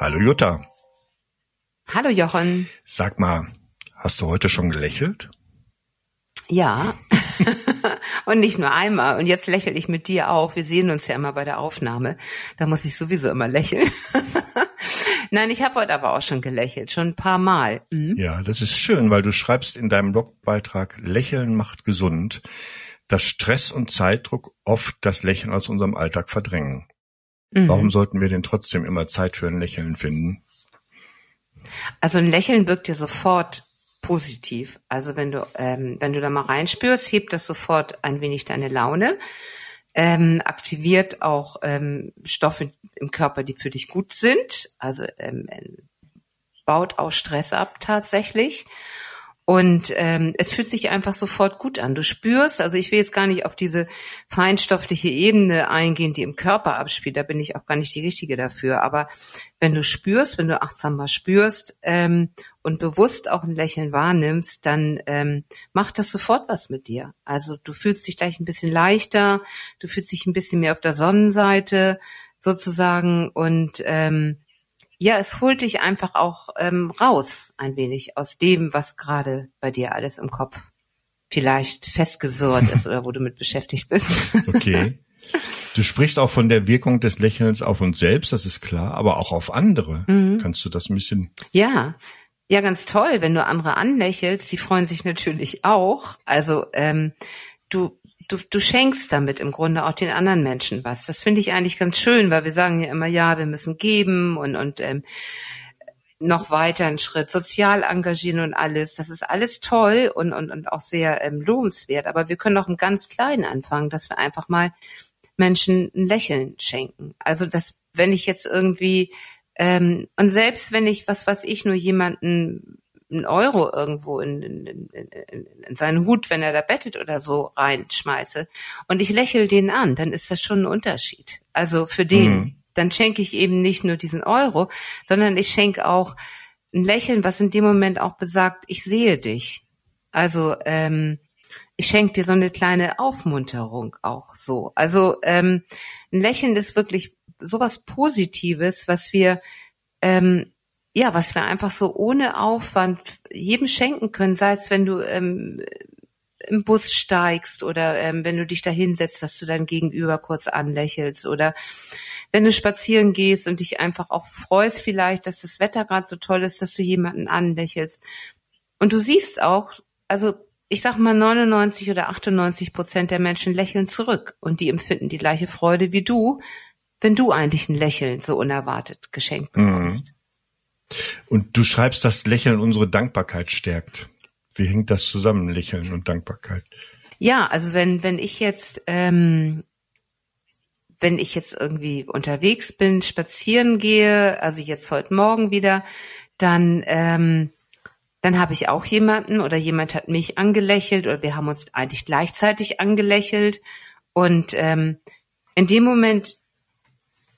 Hallo Jutta. Hallo Jochen. Sag mal, hast du heute schon gelächelt? Ja. und nicht nur einmal. Und jetzt lächle ich mit dir auch. Wir sehen uns ja immer bei der Aufnahme. Da muss ich sowieso immer lächeln. Nein, ich habe heute aber auch schon gelächelt, schon ein paar Mal. Mhm. Ja, das ist schön, weil du schreibst in deinem Blogbeitrag, Lächeln macht gesund, dass Stress und Zeitdruck oft das Lächeln aus unserem Alltag verdrängen. Mhm. Warum sollten wir denn trotzdem immer Zeit für ein Lächeln finden? Also ein Lächeln wirkt dir sofort positiv. Also wenn du, ähm, wenn du da mal reinspürst, hebt das sofort ein wenig deine Laune, ähm, aktiviert auch ähm, Stoffe im Körper, die für dich gut sind, also ähm, baut auch Stress ab tatsächlich und ähm, es fühlt sich einfach sofort gut an. Du spürst, also ich will jetzt gar nicht auf diese feinstoffliche Ebene eingehen, die im Körper abspielt, da bin ich auch gar nicht die Richtige dafür. Aber wenn du spürst, wenn du achtsam mal spürst ähm, und bewusst auch ein Lächeln wahrnimmst, dann ähm, macht das sofort was mit dir. Also du fühlst dich gleich ein bisschen leichter, du fühlst dich ein bisschen mehr auf der Sonnenseite sozusagen und ähm, ja, es holt dich einfach auch ähm, raus ein wenig aus dem, was gerade bei dir alles im Kopf vielleicht festgesurrt ist oder wo du mit beschäftigt bist. Okay. Du sprichst auch von der Wirkung des Lächelns auf uns selbst, das ist klar, aber auch auf andere. Mhm. Kannst du das ein bisschen? Ja, ja, ganz toll, wenn du andere anlächelst, die freuen sich natürlich auch. Also ähm, du du, du schenkst damit im Grunde auch den anderen Menschen was. Das finde ich eigentlich ganz schön, weil wir sagen ja immer, ja, wir müssen geben und, und ähm, noch weiter einen Schritt sozial engagieren und alles. Das ist alles toll und, und, und auch sehr ähm, lohnenswert. Aber wir können auch im ganz Kleinen anfangen, dass wir einfach mal Menschen ein Lächeln schenken. Also, dass wenn ich jetzt irgendwie ähm, und selbst wenn ich, was was ich, nur jemanden einen Euro irgendwo in, in, in, in seinen Hut, wenn er da bettet oder so, reinschmeiße und ich lächel den an, dann ist das schon ein Unterschied. Also für den, mhm. dann schenke ich eben nicht nur diesen Euro, sondern ich schenke auch ein Lächeln, was in dem Moment auch besagt, ich sehe dich. Also ähm, ich schenke dir so eine kleine Aufmunterung auch so. Also ähm, ein Lächeln ist wirklich sowas Positives, was wir ähm, ja, was wir einfach so ohne Aufwand jedem schenken können, sei es wenn du ähm, im Bus steigst oder ähm, wenn du dich da hinsetzt, dass du dein Gegenüber kurz anlächelst oder wenn du spazieren gehst und dich einfach auch freust vielleicht, dass das Wetter gerade so toll ist, dass du jemanden anlächelst. Und du siehst auch, also ich sag mal 99 oder 98 Prozent der Menschen lächeln zurück und die empfinden die gleiche Freude wie du, wenn du eigentlich ein Lächeln so unerwartet geschenkt mhm. bekommst. Mhm. Und du schreibst, dass Lächeln unsere Dankbarkeit stärkt. Wie hängt das zusammen, Lächeln und Dankbarkeit? Ja, also wenn, wenn ich jetzt, ähm, wenn ich jetzt irgendwie unterwegs bin, spazieren gehe, also jetzt heute Morgen wieder, dann, ähm, dann habe ich auch jemanden oder jemand hat mich angelächelt oder wir haben uns eigentlich gleichzeitig angelächelt. Und ähm, in dem Moment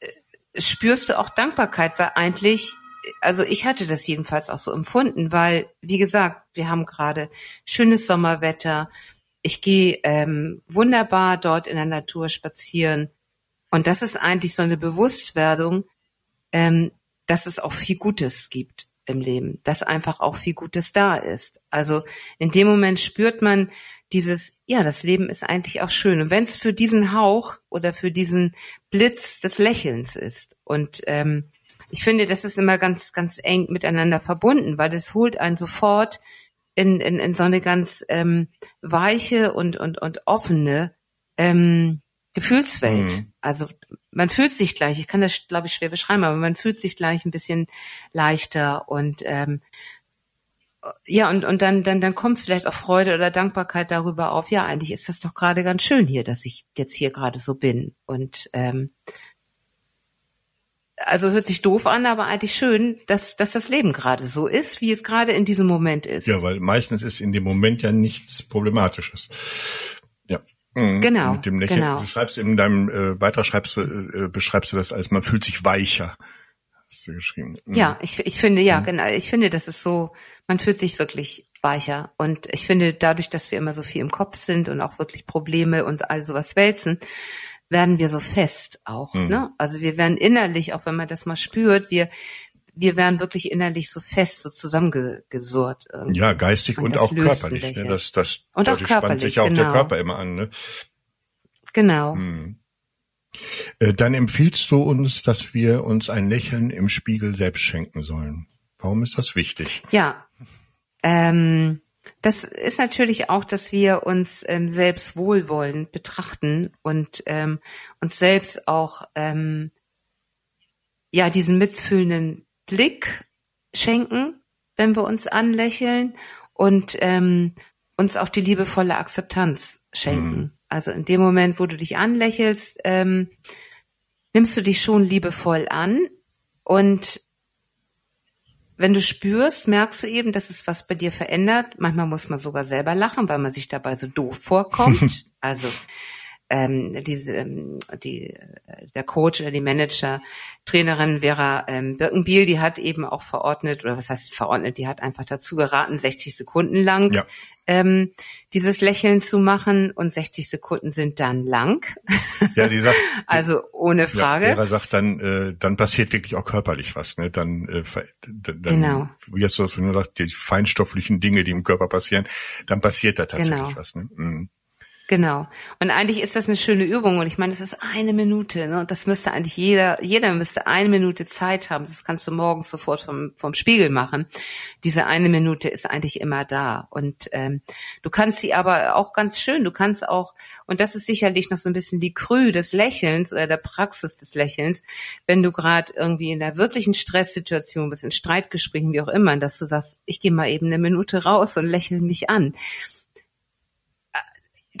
äh, spürst du auch Dankbarkeit, weil eigentlich also ich hatte das jedenfalls auch so empfunden, weil, wie gesagt, wir haben gerade schönes Sommerwetter. Ich gehe ähm, wunderbar dort in der Natur spazieren. Und das ist eigentlich so eine Bewusstwerdung, ähm, dass es auch viel Gutes gibt im Leben, dass einfach auch viel Gutes da ist. Also in dem Moment spürt man dieses, ja, das Leben ist eigentlich auch schön. Und wenn es für diesen Hauch oder für diesen Blitz des Lächelns ist und ähm, ich finde, das ist immer ganz, ganz eng miteinander verbunden, weil das holt einen sofort in, in, in so eine ganz ähm, weiche und, und, und offene ähm, Gefühlswelt. Mhm. Also man fühlt sich gleich, ich kann das, glaube ich, schwer beschreiben, aber man fühlt sich gleich ein bisschen leichter und ähm, ja, und, und dann, dann, dann kommt vielleicht auch Freude oder Dankbarkeit darüber auf, ja, eigentlich ist das doch gerade ganz schön hier, dass ich jetzt hier gerade so bin. Und ähm, also hört sich doof an, aber eigentlich schön, dass, dass das Leben gerade so ist, wie es gerade in diesem Moment ist. Ja, weil meistens ist in dem Moment ja nichts Problematisches. Ja. Mhm. Genau. Mit dem Lächeln. Genau. Du schreibst in deinem äh, Beitrag schreibst du, äh, beschreibst du das als man fühlt sich weicher. Hast du geschrieben. Mhm. Ja, ich, ich finde, ja, mhm. genau. Ich finde, das ist so, man fühlt sich wirklich weicher. Und ich finde, dadurch, dass wir immer so viel im Kopf sind und auch wirklich Probleme und all sowas wälzen, werden wir so fest auch. Mhm. Ne? Also wir werden innerlich, auch wenn man das mal spürt, wir wir wären wirklich innerlich so fest, so zusammengesurrt. Irgendwie. Ja, geistig und, und auch körperlich. Ne? Das, das, und auch körperlich, sich auch genau. der Körper immer an. Ne? Genau. Hm. Dann empfiehlst du uns, dass wir uns ein Lächeln im Spiegel selbst schenken sollen. Warum ist das wichtig? Ja, ähm, das ist natürlich auch, dass wir uns ähm, selbst wohlwollend betrachten und ähm, uns selbst auch ähm, ja diesen mitfühlenden Blick schenken, wenn wir uns anlächeln und ähm, uns auch die liebevolle Akzeptanz schenken. Mhm. Also in dem Moment, wo du dich anlächelst, ähm, nimmst du dich schon liebevoll an und wenn du spürst, merkst du eben, dass es was bei dir verändert. Manchmal muss man sogar selber lachen, weil man sich dabei so doof vorkommt. also ähm, diese, ähm, die, äh, der Coach oder die Manager, Trainerin Vera ähm, Birkenbiel, die hat eben auch verordnet, oder was heißt verordnet, die hat einfach dazu geraten, 60 Sekunden lang ja. ähm, dieses Lächeln zu machen und 60 Sekunden sind dann lang. Ja, die sagt, also ohne Frage. Ja, Vera sagt dann, äh, dann passiert wirklich auch körperlich was, ne? Dann, äh, dann genau. wie hast du das nur gesagt, die feinstofflichen Dinge, die im Körper passieren, dann passiert da tatsächlich genau. was. Ne? Mhm. Genau. Und eigentlich ist das eine schöne Übung. Und ich meine, es ist eine Minute. Ne? Und das müsste eigentlich jeder, jeder müsste eine Minute Zeit haben. Das kannst du morgens sofort vom, vom Spiegel machen. Diese eine Minute ist eigentlich immer da. Und ähm, du kannst sie aber auch ganz schön, du kannst auch, und das ist sicherlich noch so ein bisschen die Krü des Lächelns oder der Praxis des Lächelns, wenn du gerade irgendwie in der wirklichen Stresssituation bist, in Streitgesprächen, wie auch immer, dass du sagst, ich gehe mal eben eine Minute raus und lächle mich an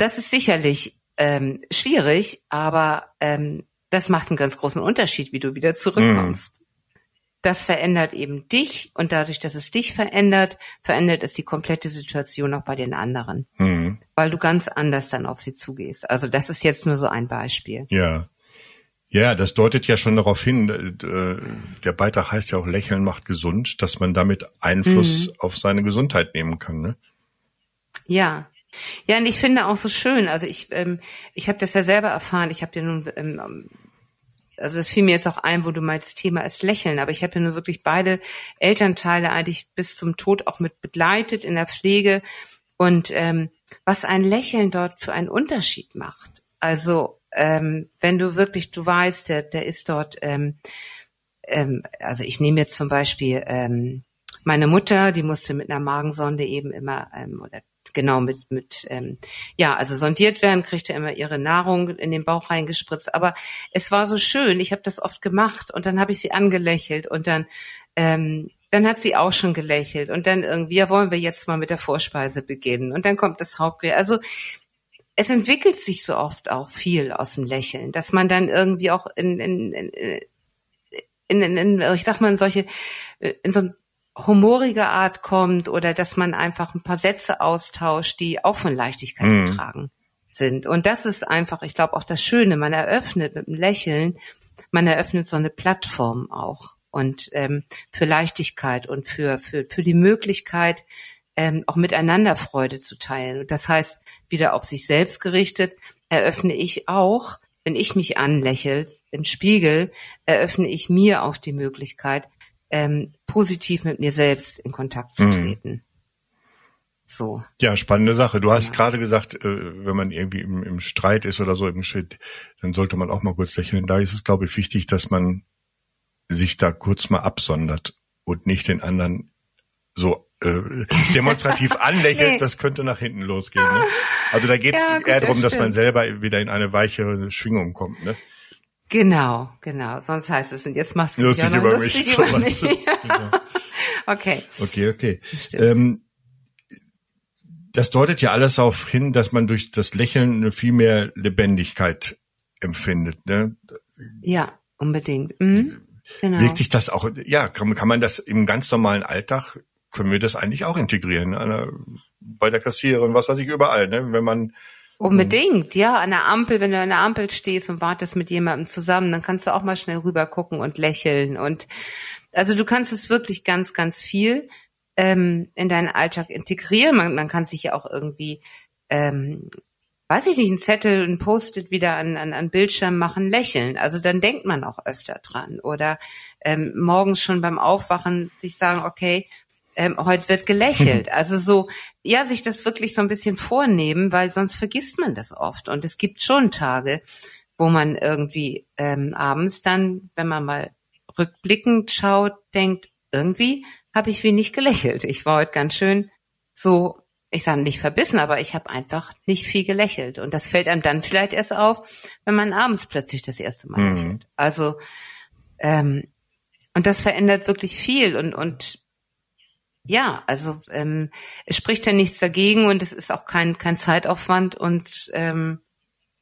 das ist sicherlich ähm, schwierig, aber ähm, das macht einen ganz großen Unterschied, wie du wieder zurückkommst. Mm. Das verändert eben dich und dadurch, dass es dich verändert, verändert es die komplette Situation auch bei den anderen, mm. weil du ganz anders dann auf sie zugehst. Also das ist jetzt nur so ein Beispiel. Ja. Ja, das deutet ja schon darauf hin, äh, der Beitrag heißt ja auch Lächeln macht gesund, dass man damit Einfluss mhm. auf seine Gesundheit nehmen kann. Ne? Ja, ja, und ich finde auch so schön, also ich, ähm, ich habe das ja selber erfahren, ich habe ja nun, ähm, also das fiel mir jetzt auch ein, wo du meinst, Thema ist Lächeln, aber ich habe ja nur wirklich beide Elternteile eigentlich bis zum Tod auch mit begleitet in der Pflege. Und ähm, was ein Lächeln dort für einen Unterschied macht. Also ähm, wenn du wirklich, du weißt, der, der ist dort, ähm, ähm, also ich nehme jetzt zum Beispiel ähm, meine Mutter, die musste mit einer Magensonde eben immer ähm, oder genau mit mit ähm, ja also sondiert werden kriegt er immer ihre Nahrung in den Bauch reingespritzt. Aber es war so schön ich habe das oft gemacht und dann habe ich sie angelächelt und dann ähm, dann hat sie auch schon gelächelt und dann irgendwie ja wollen wir jetzt mal mit der Vorspeise beginnen? Und dann kommt das Hauptgericht. Also es entwickelt sich so oft auch viel aus dem Lächeln dass man dann irgendwie auch in in, in in, in, in ich sag mal in solche in so ein humorige Art kommt oder dass man einfach ein paar Sätze austauscht, die auch von Leichtigkeit mhm. getragen sind. Und das ist einfach, ich glaube, auch das Schöne. Man eröffnet mit einem Lächeln, man eröffnet so eine Plattform auch und ähm, für Leichtigkeit und für für für die Möglichkeit ähm, auch miteinander Freude zu teilen. Und das heißt, wieder auf sich selbst gerichtet, eröffne ich auch, wenn ich mich anlächel im Spiegel, eröffne ich mir auch die Möglichkeit, ähm, positiv mit mir selbst in Kontakt zu mhm. treten. Mhm. So. Ja, spannende Sache. Du hast ja. gerade gesagt, äh, wenn man irgendwie im, im, Streit ist oder so im Schritt, dann sollte man auch mal kurz lächeln. Da ist es, glaube ich, wichtig, dass man sich da kurz mal absondert und nicht den anderen so äh, demonstrativ anlächelt, nee. das könnte nach hinten losgehen. Ne? Also da geht es ja, eher darum, das dass man selber wieder in eine weiche Schwingung kommt. Ne? Genau, genau. Sonst heißt es, und jetzt machst du lustig über lustig mich. Über mich. genau. Okay. Okay, okay. Ähm, das deutet ja alles darauf hin, dass man durch das Lächeln eine viel mehr Lebendigkeit empfindet. Ne? Ja, unbedingt. Mhm. Genau. Wirkt sich das auch, ja, kann, kann man das im ganz normalen Alltag, können wir das eigentlich auch integrieren? Eine, bei der Kassiererin, was weiß ich, überall, ne? Wenn man Unbedingt, ja. An der Ampel, wenn du an der Ampel stehst und wartest mit jemandem zusammen, dann kannst du auch mal schnell rüber gucken und lächeln. Und also du kannst es wirklich ganz, ganz viel ähm, in deinen Alltag integrieren. Man, man kann sich ja auch irgendwie ähm, weiß ich nicht, einen Zettel, ein Post-it wieder an, an, an Bildschirm machen, lächeln. Also dann denkt man auch öfter dran. Oder ähm, morgens schon beim Aufwachen sich sagen, okay, ähm, heute wird gelächelt. Also so, ja, sich das wirklich so ein bisschen vornehmen, weil sonst vergisst man das oft. Und es gibt schon Tage, wo man irgendwie ähm, abends dann, wenn man mal rückblickend schaut, denkt, irgendwie habe ich wenig gelächelt. Ich war heute ganz schön so ich sage nicht verbissen, aber ich habe einfach nicht viel gelächelt. Und das fällt einem dann vielleicht erst auf, wenn man abends plötzlich das erste Mal mhm. lächelt. Also ähm, und das verändert wirklich viel und und ja, also ähm, es spricht ja nichts dagegen und es ist auch kein kein Zeitaufwand und ähm,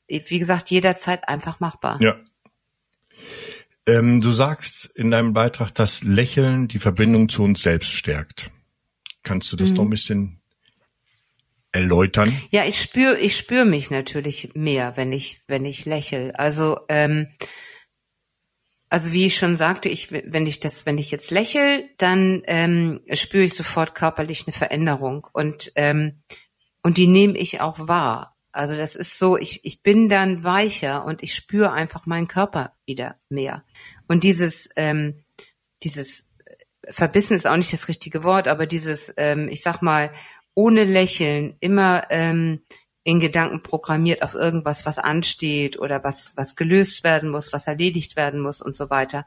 wie gesagt jederzeit einfach machbar. Ja. Ähm, du sagst in deinem Beitrag, dass Lächeln die Verbindung zu uns selbst stärkt. Kannst du das mhm. noch ein bisschen erläutern? Ja, ich spüre ich spür mich natürlich mehr, wenn ich, wenn ich lächel. Also, ähm, also wie ich schon sagte, ich, wenn ich das, wenn ich jetzt lächel, dann ähm, spüre ich sofort körperlich eine Veränderung und ähm, und die nehme ich auch wahr. Also das ist so, ich, ich bin dann weicher und ich spüre einfach meinen Körper wieder mehr. Und dieses, ähm, dieses Verbissen ist auch nicht das richtige Wort, aber dieses, ähm, ich sag mal, ohne Lächeln, immer ähm, in Gedanken programmiert auf irgendwas, was ansteht oder was, was gelöst werden muss, was erledigt werden muss und so weiter.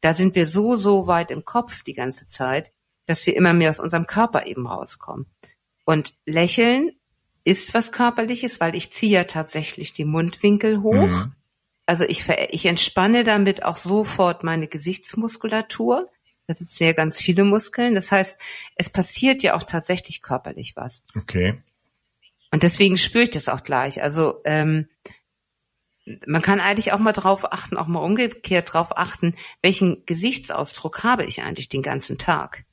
Da sind wir so, so weit im Kopf die ganze Zeit, dass wir immer mehr aus unserem Körper eben rauskommen. Und Lächeln ist was Körperliches, weil ich ziehe ja tatsächlich die Mundwinkel hoch. Mhm. Also ich, ich entspanne damit auch sofort meine Gesichtsmuskulatur. Das sind sehr ganz viele Muskeln. Das heißt, es passiert ja auch tatsächlich körperlich was. Okay. Und deswegen spüre ich das auch gleich. Also ähm, man kann eigentlich auch mal drauf achten, auch mal umgekehrt drauf achten, welchen Gesichtsausdruck habe ich eigentlich den ganzen Tag.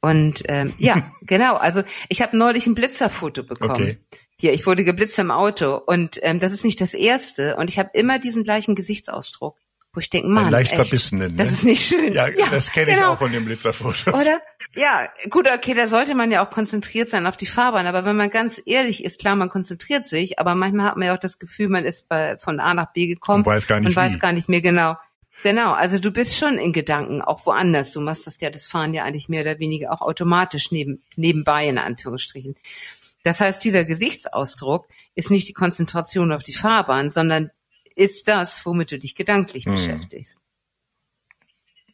Und ähm, ja, genau. Also ich habe neulich ein Blitzerfoto bekommen. Okay. Hier, ich wurde geblitzt im Auto und ähm, das ist nicht das erste. Und ich habe immer diesen gleichen Gesichtsausdruck wo ich denke, Mann, leicht verbissenen. Ne? Das ist nicht schön. Ja, ja das kenne genau. ich auch von dem Blitzerfoto. Oder? Ja, gut, okay, da sollte man ja auch konzentriert sein auf die Fahrbahn. Aber wenn man ganz ehrlich ist, klar, man konzentriert sich, aber manchmal hat man ja auch das Gefühl, man ist bei, von A nach B gekommen und weiß gar nicht, und weiß gar nicht mehr genau. Genau, also du bist schon in Gedanken auch woanders. Du machst das ja, das Fahren ja eigentlich mehr oder weniger auch automatisch neben, nebenbei in Anführungsstrichen. Das heißt, dieser Gesichtsausdruck ist nicht die Konzentration auf die Fahrbahn, sondern ist das, womit du dich gedanklich mhm. beschäftigst.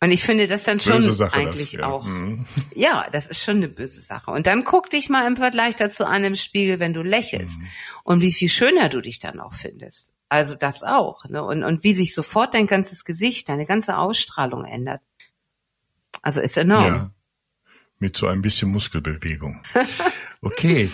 Und ich finde das dann schon eigentlich das, ja. auch. Mhm. Ja, das ist schon eine böse Sache. Und dann guck dich mal im Vergleich dazu an im Spiegel, wenn du lächelst. Mhm. Und wie viel schöner du dich dann auch findest. Also das auch. Ne? Und, und wie sich sofort dein ganzes Gesicht, deine ganze Ausstrahlung ändert. Also ist enorm. Ja. Mit so ein bisschen Muskelbewegung. Okay.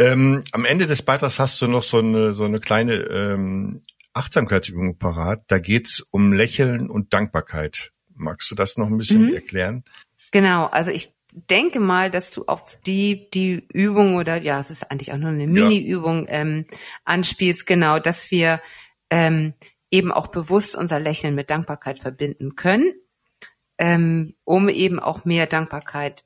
ähm, am Ende des Beitrags hast du noch so eine, so eine kleine ähm, Achtsamkeitsübung parat. Da geht's um Lächeln und Dankbarkeit. Magst du das noch ein bisschen mhm. erklären? Genau, also ich denke mal, dass du auf die die Übung oder ja, es ist eigentlich auch nur eine Mini-Übung ähm, anspielst, genau, dass wir ähm, eben auch bewusst unser Lächeln mit Dankbarkeit verbinden können, ähm, um eben auch mehr Dankbarkeit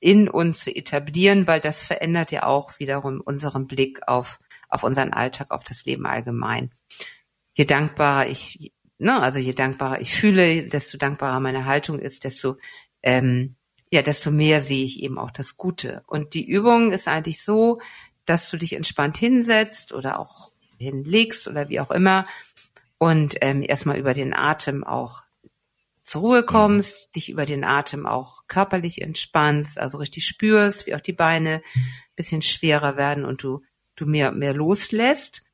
in uns zu etablieren, weil das verändert ja auch wiederum unseren Blick auf auf unseren Alltag, auf das Leben allgemein. Je dankbarer ich, ne, also je dankbarer ich fühle, desto dankbarer meine Haltung ist, desto ähm, ja, desto mehr sehe ich eben auch das Gute. Und die Übung ist eigentlich so, dass du dich entspannt hinsetzt oder auch hinlegst oder wie auch immer und ähm, erstmal über den Atem auch zur Ruhe kommst, dich über den Atem auch körperlich entspannst, also richtig spürst, wie auch die Beine bisschen schwerer werden und du du mehr, mehr loslässt.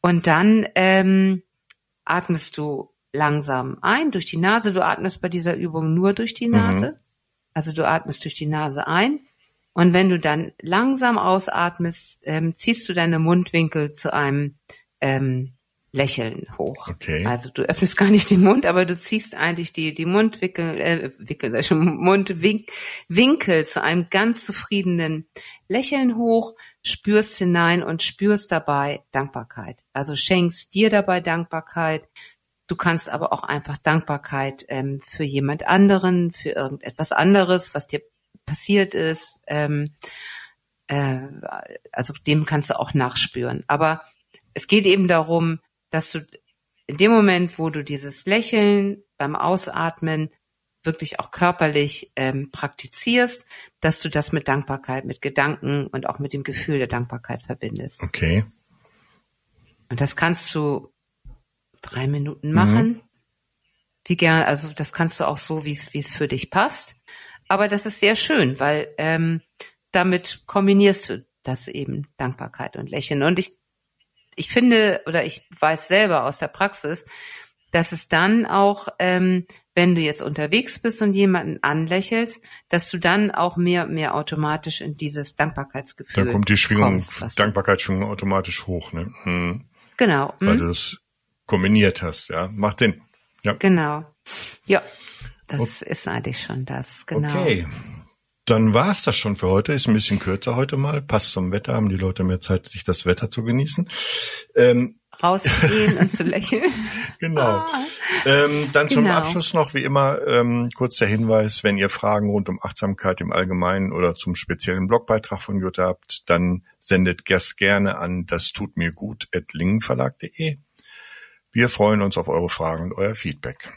Und dann ähm, atmest du langsam ein durch die Nase. Du atmest bei dieser Übung nur durch die Nase. Mhm. Also du atmest durch die Nase ein. Und wenn du dann langsam ausatmest, ähm, ziehst du deine Mundwinkel zu einem ähm, Lächeln hoch. Okay. Also du öffnest gar nicht den Mund, aber du ziehst eigentlich die, die Mundwickel, äh, Wickel, Mundwinkel zu einem ganz zufriedenen Lächeln hoch, spürst hinein und spürst dabei Dankbarkeit. Also schenkst dir dabei Dankbarkeit. Du kannst aber auch einfach Dankbarkeit ähm, für jemand anderen, für irgendetwas anderes, was dir passiert ist. Ähm, äh, also dem kannst du auch nachspüren. Aber es geht eben darum, dass du in dem Moment, wo du dieses Lächeln beim Ausatmen wirklich auch körperlich ähm, praktizierst, dass du das mit Dankbarkeit, mit Gedanken und auch mit dem Gefühl der Dankbarkeit verbindest. Okay. Und das kannst du drei Minuten machen. Mhm. Wie gern, also das kannst du auch so, wie es wie es für dich passt. Aber das ist sehr schön, weil ähm, damit kombinierst du das eben Dankbarkeit und Lächeln. Und ich ich finde oder ich weiß selber aus der Praxis, dass es dann auch ähm, wenn du jetzt unterwegs bist und jemanden anlächelst, dass du dann auch mehr mehr automatisch in dieses Dankbarkeitsgefühl Dann kommt die Schwingung, kommst, Dankbarkeitsschwingung automatisch hoch, ne? Hm. Genau. Weil hm. du das kombiniert hast, ja. Macht Sinn. Ja. Genau. Ja. Das okay. ist eigentlich schon das, genau. Okay. Dann war's das schon für heute. Ist ein bisschen kürzer heute mal. Passt zum Wetter, haben die Leute mehr Zeit, sich das Wetter zu genießen. Ähm, Rauszugehen und zu lächeln. Genau. Ah. Ähm, dann genau. zum Abschluss noch, wie immer, ähm, kurz der Hinweis, wenn ihr Fragen rund um Achtsamkeit im Allgemeinen oder zum speziellen Blogbeitrag von Jutta habt, dann sendet das gerne an das tut mir gut at lingenverlag.de. Wir freuen uns auf eure Fragen und euer Feedback.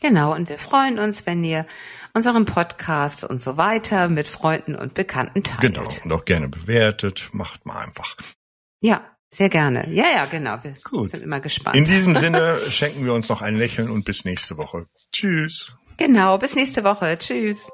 Genau, und wir freuen uns, wenn ihr unseren Podcast und so weiter mit Freunden und Bekannten teilt. Genau, und auch gerne bewertet. Macht mal einfach. Ja, sehr gerne. Ja, ja, genau. Wir Gut. sind immer gespannt. In diesem Sinne schenken wir uns noch ein Lächeln und bis nächste Woche. Tschüss. Genau, bis nächste Woche. Tschüss.